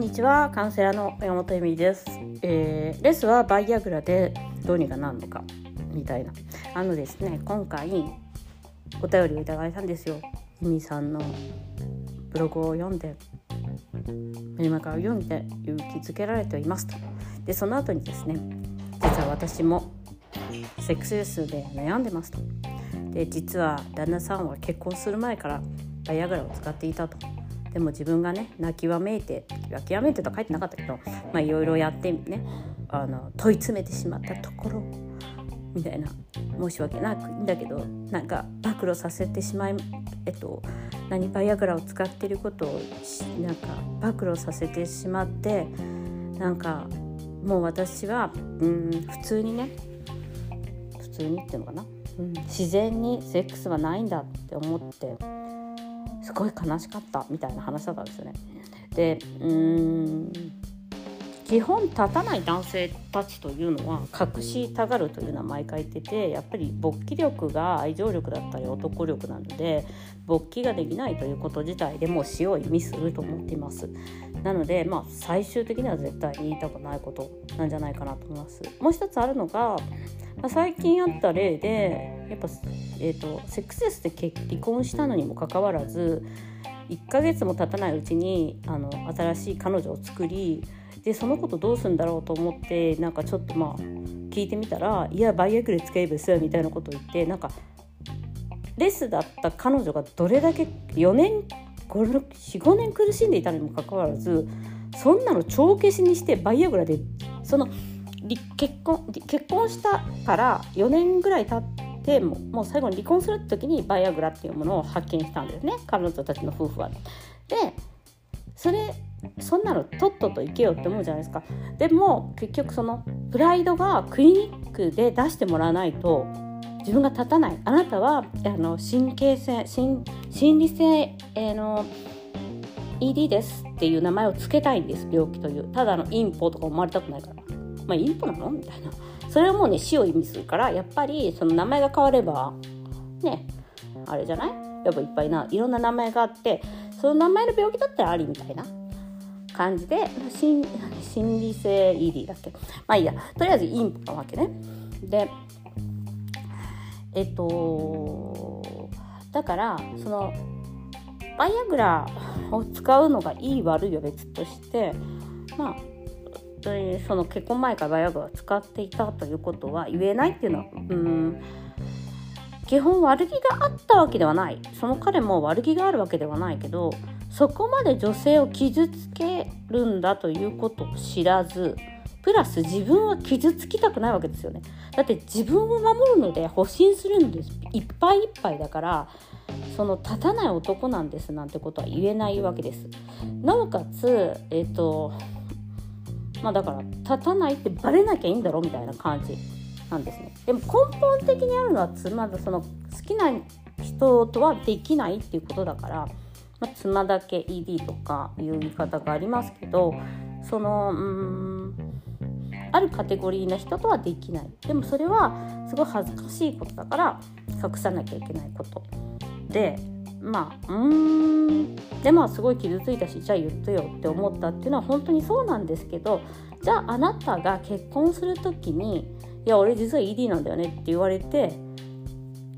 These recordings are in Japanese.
んにちはカウンセラーの山本恵美です、えー、レスはバイアグラでどうにかなるのかみたいな。あのですね今回お便りをいただいたんですよ。恵美さんのブログを読んでメルマガを読んで勇気づけられていますと。でその後にですね実は私もセックスレスで悩んでますと。で実は旦那さんは結婚する前からバイアグラを使っていたと。でも自分がね泣きわめいて泣きわめいてとは書いてなかったけどいろいろやってねあの問い詰めてしまったところみたいな申し訳ないんだけどなんか暴露させてしまいえっと何バイアグラを使ってることをなんか暴露させてしまってなんかもう私はうん普通にね普通にっていうのかな、うん、自然にセックスはないんだって思ってすごい悲しかったみたいな話だったんですよね。でうん基本立たない男性たちというのは隠したがるというのは毎回言っててやっぱり勃起力が愛情力だったり男力なので勃起ができないということ自体でもう死を意味すると思っていますなのでまあ最終的には絶対言いたくないことなんじゃないかなと思いますもう一つあるのが、まあ、最近あった例でやっぱ、えーと、セックスレスで離婚したのにもかかわらず1ヶ月も経たないうちにあの新しい彼女を作りでそのことどうするんだろうと思ってなんかちょっとまあ聞いてみたら「いやバイアグレ使えばす」みたいなことを言ってなんかレスだった彼女がどれだけ4年45年苦しんでいたのにもかかわらずそんなの帳消しにしてバイアグラでその結婚結婚したから4年ぐらい経ってももう最後に離婚する時にバイアグラっていうものを発見したんですね。彼女たちの夫婦は。でそれそんなのとっとと行けよって思うじゃないですか。でも結局そのプライドがクリニックで出してもらわないと自分が立たない。あなたはあの神経性心理性、えー、の ED ですっていう名前を付けたいんです。病気という。ただのインポとか思われたくないから。まあインポなの？みたいな。それはもうね死を意味するからやっぱりその名前が変わればねあれじゃない？やっぱいっぱいないろんな名前があってその名前の病気だったらありみたいな。感じで心心理性 ED だっけ？まあいいや。とりあえずインポなわけね。でえっとだからそのバイアグラを使うのがいい悪いは別としてまあその結婚前からバイアグラを使っていたということは言えないっていうのはうん。基本悪気があったわけではない。その彼も悪気があるわけではないけどそこまで女性を傷つけるんだということを知らずプラス自分は傷つきたくないわけですよね。だって自分を守るので保身するんです。いっぱいいっぱいだからその立たない男なんですなんてことは言えないわけです。なおかつえっ、ー、とまあだから立たないってバレなきゃいいんだろみたいな感じなんですね。でも根本的にあるのは妻だその好きな人とはできないっていうことだから、まあ、妻だけ ED とかいう言い方がありますけどそのうんあるカテゴリーな人とはできない。でもそれはすごい恥ずかしいことだから隠さなきゃいけないこと。でまあうんでまあすごい傷ついたしじゃあ言ってよって思ったっていうのは本当にそうなんですけどじゃああなたが結婚する時にいや俺実は ED なんだよねって言われて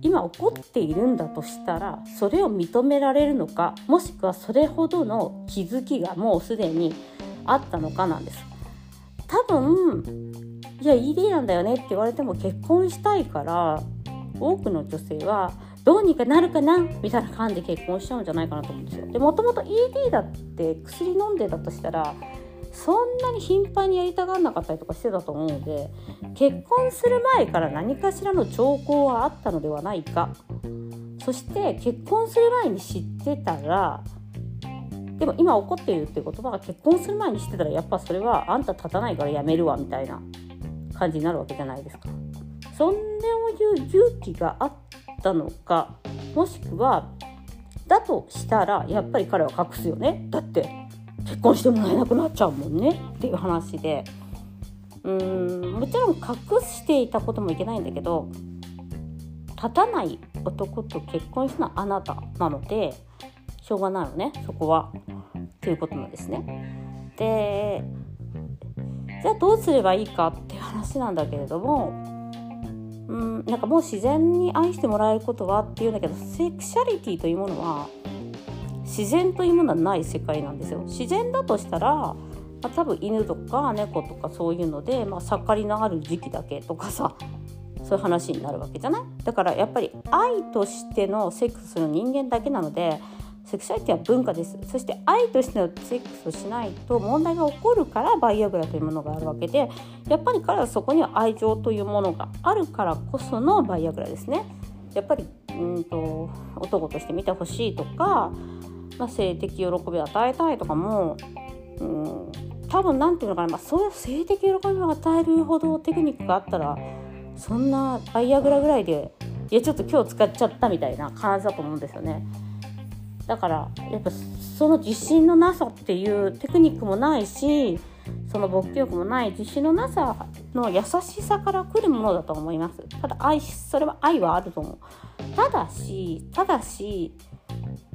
今怒っているんだとしたらそれを認められるのかもしくはそれほどの気づきがもうすでにあったのかなんです。多分いや ED なんだよねって言われても結婚したいから多くの女性はどうにかなるかなみたいな感じで結婚しちゃうんじゃないかなと思うんですよ。でもともと ED だって薬飲んでたとしたらそんなに頻繁にやりたがらなかったりとかしてたと思うので結婚する前から何かしらの兆候はあったのではないかそして結婚する前に知ってたらでも今怒っているっていう言葉が結婚する前に知ってたらやっぱそれはあんた立たないからやめるわみたいな感じになるわけじゃないですか。そんでもいう勇気があったのかもしくはだとしたらやっぱり彼は隠すよね。だって結婚してもらえなくなっちゃうもんね。っていう話で。うーんもちろん隠していたこともいけないんだけど立たない男と結婚したのはあなたなのでしょうがないよねそこは。ということなんですね。でじゃあどうすればいいかっていう話なんだけれどもうんなんかもう自然に愛してもらえることはっていうんだけどセクシャリティというものは自然というものはない世界なんですよ。自然だとしたら、まあ、多分犬とか猫とかそういうので、まあ、盛りのある時期だけとかさそういう話になるわけじゃない？だからやっぱり愛としてのセックスする人間だけなのでセクシャリティは文化ですそして愛としてのセックスをしないと問題が起こるからバイアグラというものがあるわけでやっぱり彼はそこには愛情というものがあるからこそのバイアグラですねやっぱりうんと男として見てほしいとか、まあ、性的喜びを与えたいとかも、うん、多分何て言うのかな、まあ、そういう性的喜びを与えるほどテクニックがあったらそんなバイアグラぐらいでいやちょっと今日使っちゃったみたいな感じだと思うんですよね。だからやっぱその自信のなさっていうテクニックもないしその勃起力もない自信のなさの優しさから来るものだと思います。ただ愛それは愛はあると思う。ただしただし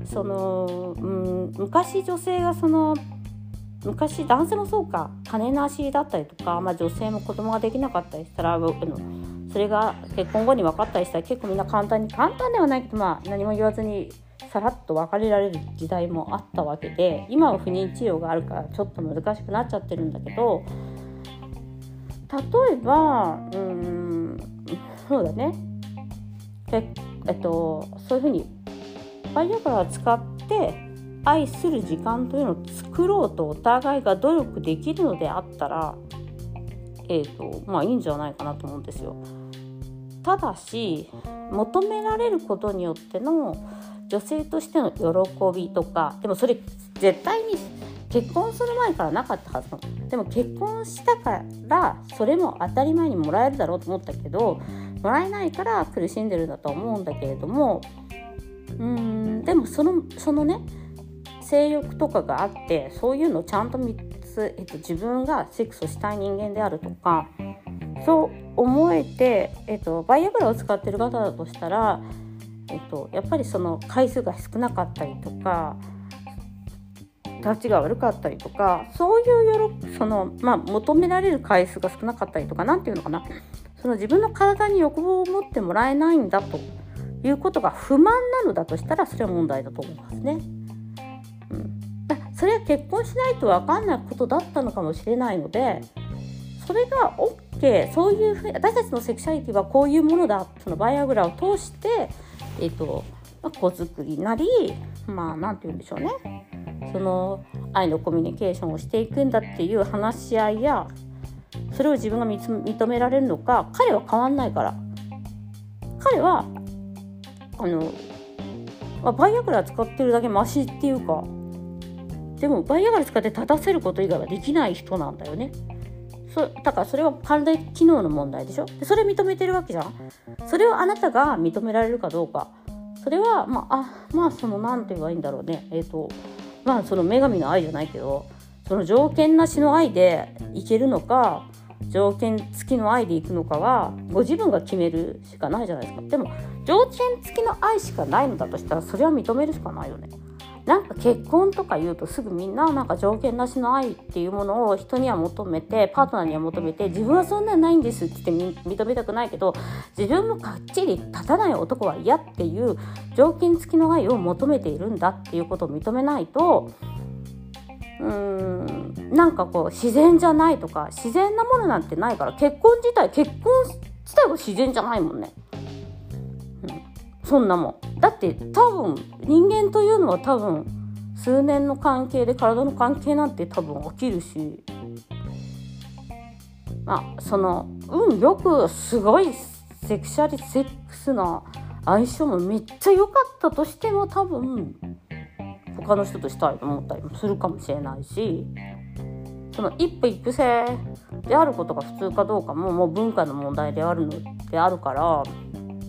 その、うん、昔女性がその昔男性もそうか金なしだったりとか、まあ、女性も子供ができなかったりしたらそれが結婚後に分かったりしたら結構みんな簡単に簡単ではないけど、まあ、何も言わずにさらっと別れられる時代もあったわけで今は不妊治療があるからちょっと難しくなっちゃってるんだけど例えばうんそうだねええっとそういうふうにバイアグラを使って愛する時間というのを作ろうとお互いが努力できるのであったらえーとまあいいんじゃないかなと思うんですよ。ただし求められることによっての女性としての喜びとかでもそれ絶対に結婚する前からなかったはずなの。でも結婚したからそれも当たり前にもらえるだろうと思ったけどもらえないから苦しんでるんだと思うんだけれどもうんでもそのそのね性欲とかがあってそういうのをちゃんと3つ、えっと、自分がセックスをしたい人間であるとかそう思えて、えっと、バイアグラを使ってる方だとしたらえっと、やっぱりその回数が少なかったりとか立ちが悪かったりとかそういうその、まあ、求められる回数が少なかったりとか何て言うのかなその自分の体に欲望を持ってもらえないんだということが不満なのだとしたらそれは問題だと思いますね。うん、それは結婚しないと分かんないことだったのかもしれないのでそれが OK そういうふうに私たちのセクシャリティはこういうものだそのバイアグラを通してえっ、ー、と、ま、子作りなりまあ何て言うんでしょうね。その愛のコミュニケーションをしていくんだっていう話し合いやそれを自分が認められるのか彼は変わんないから。彼はあの、まあ、バイアグラ使ってるだけマシっていうか。でもバイアグラ使って立たせること以外はできない人なんだよね。そだからそれは体機能の問題でしょ？でそれ認めてるわけじゃん？それをあなたが認められるかどうか。それはまああまあその何て言えばいいんだろうね。えっ、ー、とまあその女神の愛じゃないけどその条件なしの愛でいけるのか条件付きの愛でいくのかはご自分が決めるしかないじゃないですか。でも条件付きの愛しかないのだとしたらそれは認めるしかないよね。なんか結婚とか言うとすぐみんななんか条件なしの愛っていうものを人には求めてパートナーには求めて自分はそんなんないんですって認めたくないけど自分もかっちり立たない男は嫌っていう条件付きの愛を求めているんだっていうことを認めないとうーんなんかこう自然じゃないとか自然なものなんてないから結婚自体結婚自体は自然じゃないもんね。そんなもん。だって多分人間というのは多分数年の関係で体の関係なんて多分起きるし。まあその運よくすごいセクシャリセックスな相性もめっちゃ良かったとしても多分他の人としたいと思ったりもするかもしれないし。その一夫一夫制であることが普通かどうかももう文化の問題であるのであるから。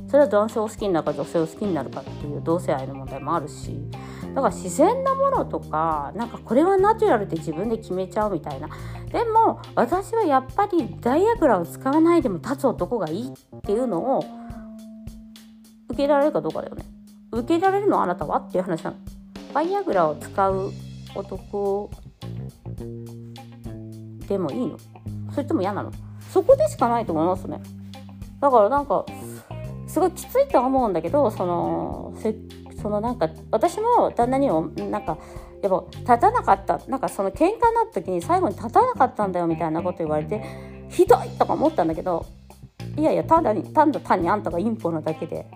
それは男性を好きになるか女性を好きになるかっていう同性愛の問題もあるしだから自然なものとかなんかこれはナチュラルで自分で決めちゃうみたいな。でも私はやっぱりダイアグラを使わないでも立つ男がいいっていうのを受けられるかどうかだよね。受けられるのあなたはっていう話なの。バイアグラを使う男でもいいの。それとも嫌なの。そこでしかないと思いますね。だからなんかすごいきついと思うんだけどそのそのなんか私も旦那にもなんかやっぱ立たなかったなんかその喧嘩になった時に最後に立たなかったんだよみたいなこと言われてひどいとか思ったんだけどいやいやただに単だ単にあんたがインポなだけで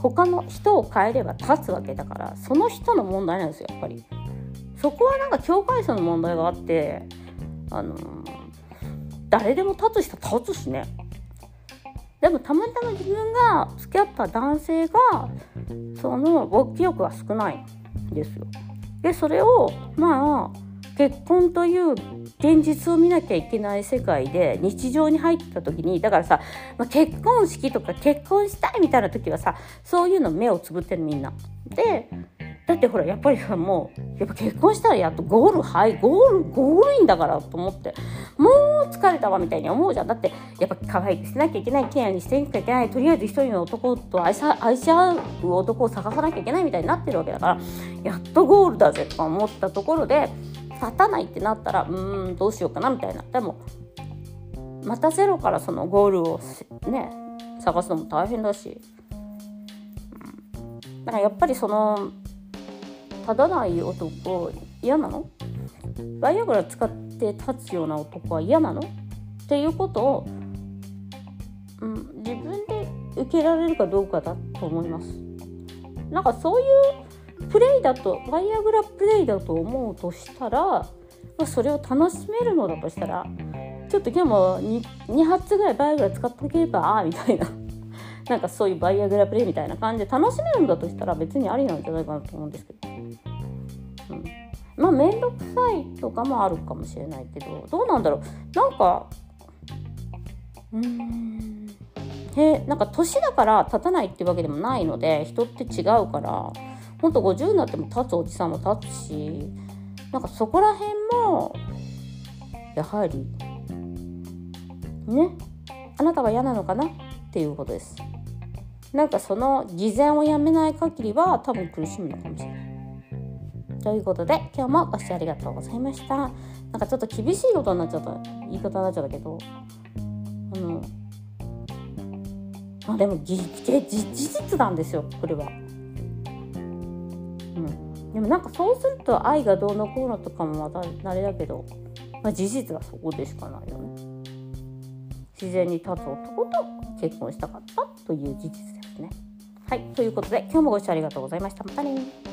他の人を変えれば立つわけだからその人の問題なんですよやっぱり。そこはなんか境界線の問題があってあの誰でも立つ人立つしねでもたまたま自分が付き合った男性がその勃起欲が少ないんですよ。でそれをまあ結婚という現実を見なきゃいけない世界で日常に入った時にだからさ、まあ、結婚式とか結婚したいみたいな時はさそういうの目をつぶってるみんな。でだってほらやっぱりさもうやっぱ結婚したらやっとゴールはいゴールゴールインだからと思って。もう疲れたわみたいに思うじゃん。だってやっぱ可愛くしなきゃいけないケアにしていかなきゃいけないとりあえず一人の男と愛し愛し合う男を探さなきゃいけないみたいになってるわけだからやっとゴールだぜとか思ったところで立たないってなったらうーんどうしようかなみたいな。でもまたゼロからそのゴールをね探すのも大変だし、だからやっぱりその立たない男嫌なの？バイアグラ使って立つような男は嫌なの？っていうことを、うん、自分で受けられるかどうかだと思います。なんかそういうプレイだとバイアグラプレイだと思うとしたら、まあ、それを楽しめるのだとしたらちょっと今日も 2, 2発ぐらいバイアグラ使っとけばみたいな。なんかそういうバイアグラプレイみたいな感じで楽しめるんだとしたら別にありなんじゃないかなと思うんですけど、まあ面倒くさいとかもあるかもしれないけどどうなんだろう。なんかうん。へなんか年だから立たないってわけでもないので人って違うからほんと50になっても立つおじさんも立つしなんかそこら辺もやはりねあなたが嫌なのかなっていうことです。なんかその偽善をやめない限りは多分苦しむのかもしれない。ということで今日もご視聴ありがとうございましたなんかちょっと厳しいことになっちゃった言い方になっちゃったけどあのまあでも事実なんですよこれは。うん、でもなんかそうすると愛がどうのこうのとかもまたあれだけど、まあ、事実はそこでしかないよね。自然に立つ男と結婚したかったという事実ですね。はい、ということで今日もご視聴ありがとうございました。またね